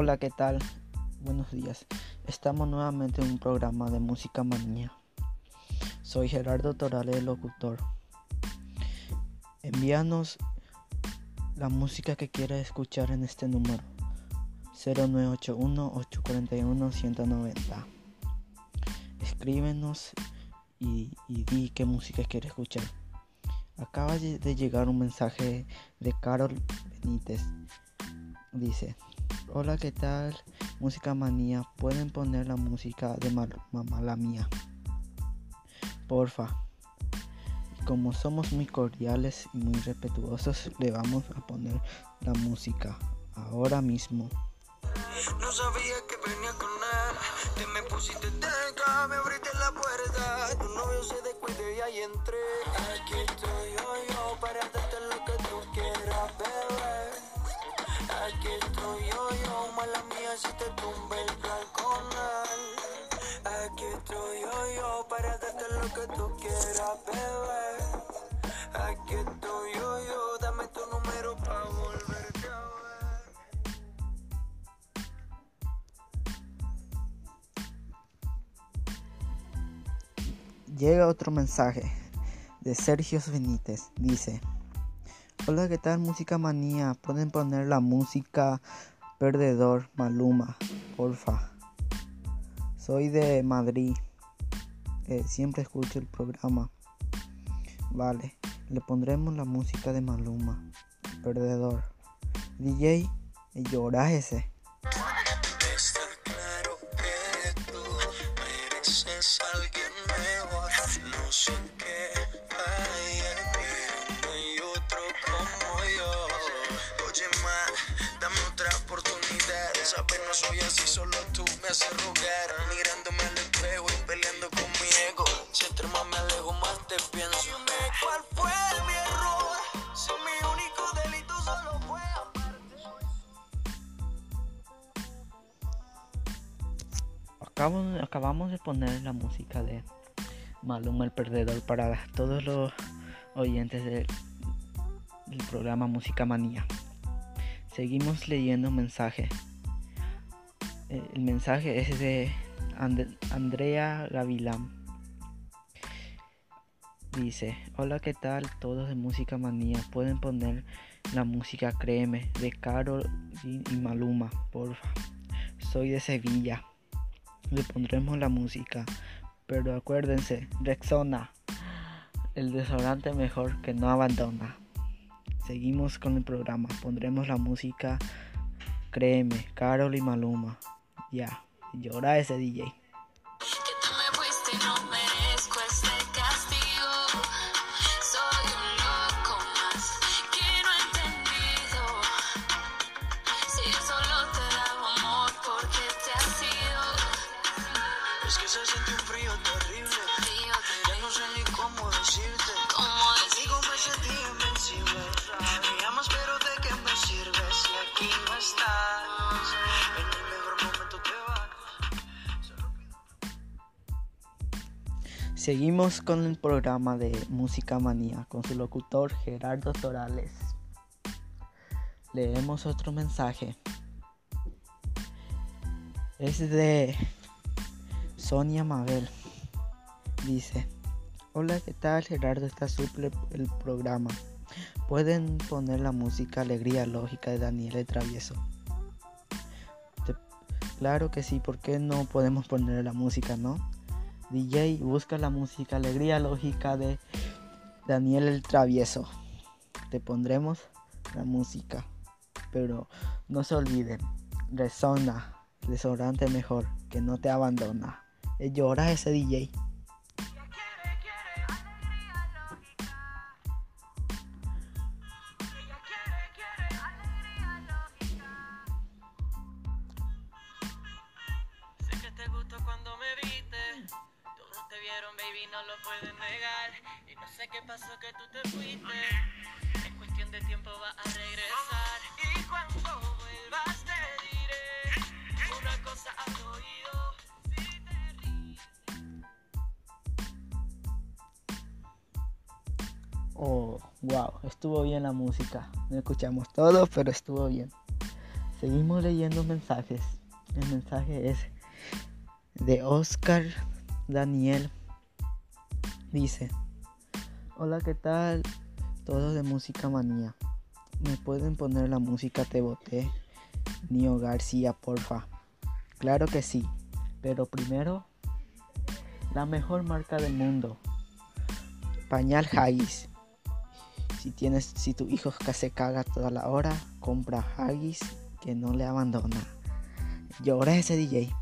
Hola, ¿qué tal? Buenos días. Estamos nuevamente en un programa de música manía. Soy Gerardo Torales, el locutor. Envíanos la música que quieras escuchar en este número 0981-841-190. Escríbenos y, y di qué música quieres escuchar. Acaba de llegar un mensaje de Carol Benítez. Dice, hola, ¿qué tal? Música manía, pueden poner la música de mamá la mía. Porfa. Y como somos muy cordiales y muy respetuosos, le vamos a poner la música ahora mismo. No sabía que venía con él, te me pusiste cerca, me abriste la puerta, tu novio se descuide y ahí entré. Aquí estoy Llega otro mensaje de Sergio Benítez. Dice, hola, ¿qué tal? Música manía. Pueden poner la música Perdedor Maluma, porfa. Soy de Madrid. Eh, siempre escucho el programa. Vale, le pondremos la música de Maluma, Perdedor. DJ, llora ese. Hay en mí, no hay otro como yo. Oye, ma, dame otra oportunidad. Sabes, no soy así, solo tú me haces rogar. Mirándome al espejo y peleando con mi ego. Si entre más me alejo, más te pienso. Cuál fue mi error. Si mi único delito solo fue amarte. Acabo- acabamos de poner la música de Maluma el Perdedor para todos los oyentes del, programa Música Manía. Seguimos leyendo mensajes. Eh, El mensaje es de And- Andrea Gavilán. Dice, hola, ¿qué tal? Todos de Música Manía. Pueden poner la música Créeme de Carol y Maluma, porfa. Soy de Sevilla. Le pondremos la música. Pero acuérdense, Rexona, el desodorante mejor que no abandona. Seguimos con el programa. Pondremos la música Créeme, Carol y Maluma. Ya, llora ese DJ. Seguimos con el programa de Música Manía con su locutor Gerardo Torales. Leemos otro mensaje. Es de Sonia Mabel. Dice, hola, ¿qué tal Gerardo? Está suple el programa. Pueden poner la música Alegría Lógica de Daniel el Travieso. Claro que sí, ¿por qué no podemos poner la música, no? DJ, busca la música Alegría Lógica de Daniel el Travieso. Te pondremos la música. Pero no se olviden, resona, desodorante mejor, que no te abandona. Eh, Llora ese DJ. Baby, no lo pueden negar. Y no sé qué pasó que tú te fuiste. Es cuestión de tiempo, va a regresar. Y cuando vuelvas, te diré una cosa al oído. Oh, wow, estuvo bien la música. No escuchamos todo, pero estuvo bien. Seguimos leyendo mensajes. El mensaje es de Oscar Daniel. Dice, hola, ¿qué tal? Todos de Música Manía. ¿Me pueden poner la música Te Boté? Nio García, porfa. Claro que sí, pero primero, la mejor marca del mundo. Pañal Haggis. Si tienes, si tu hijo se caga toda la hora, compra Haggis que no le abandona. Llora ese DJ.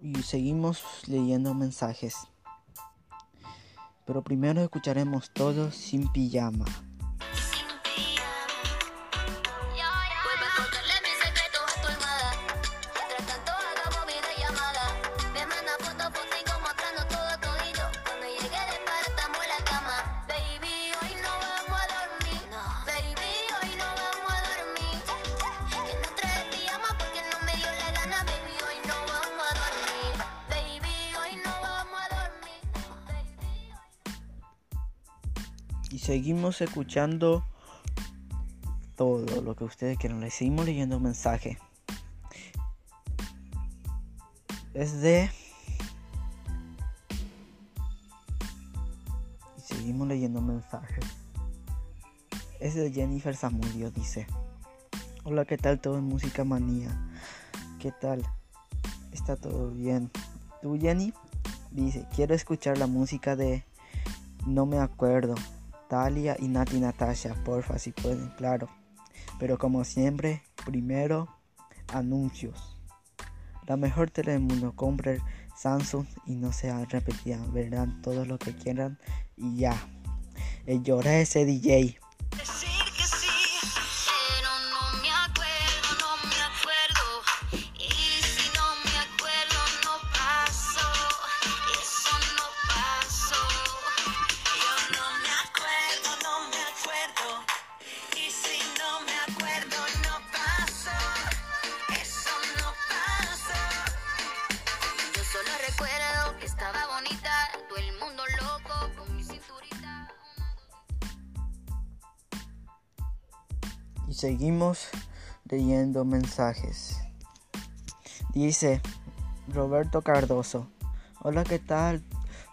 Y seguimos leyendo mensajes. Pero primero escucharemos todos sin pijama. Seguimos escuchando todo lo que ustedes quieran. Les seguimos leyendo mensajes. Es de... Y seguimos leyendo mensajes. Es de Jennifer Zamudio, dice. Hola, ¿qué tal todo en Música Manía? ¿Qué tal? ¿Está todo bien? ¿Tú, Jenny? Dice, quiero escuchar la música de... No me acuerdo. Talia y Nati Natasha, porfa, si pueden, claro. Pero como siempre, primero, anuncios. La mejor tele del mundo, compren Samsung y no se repetirán, verán todo lo que quieran y ya. El llora ese DJ. Seguimos leyendo mensajes. Dice Roberto Cardoso. Hola, ¿qué tal?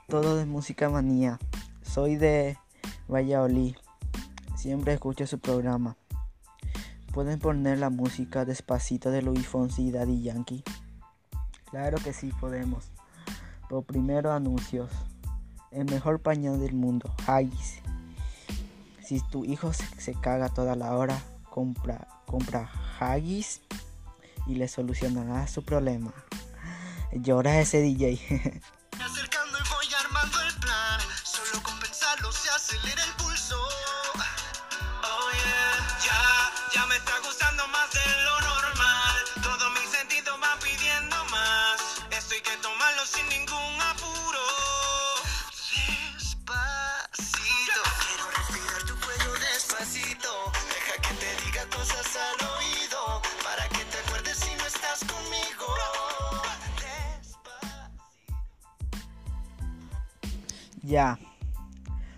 Todo de Música Manía. Soy de Valladolid. Siempre escucho su programa. ¿Pueden poner la música despacito de Luis Fonsi y Daddy Yankee? Claro que sí podemos. Pero primero anuncios. El mejor pañal del mundo, Haggis. Si tu hijo se caga toda la hora, compra, compra Haggis y le solucionará su problema. Llora ese DJ. ya.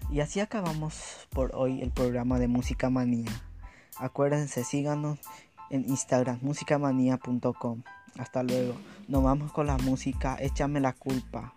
Y así acabamos por hoy el programa de Música Manía. Acuérdense, síganos en Instagram, musicamanía.com. Hasta luego. Nos vamos con la música. Échame la culpa.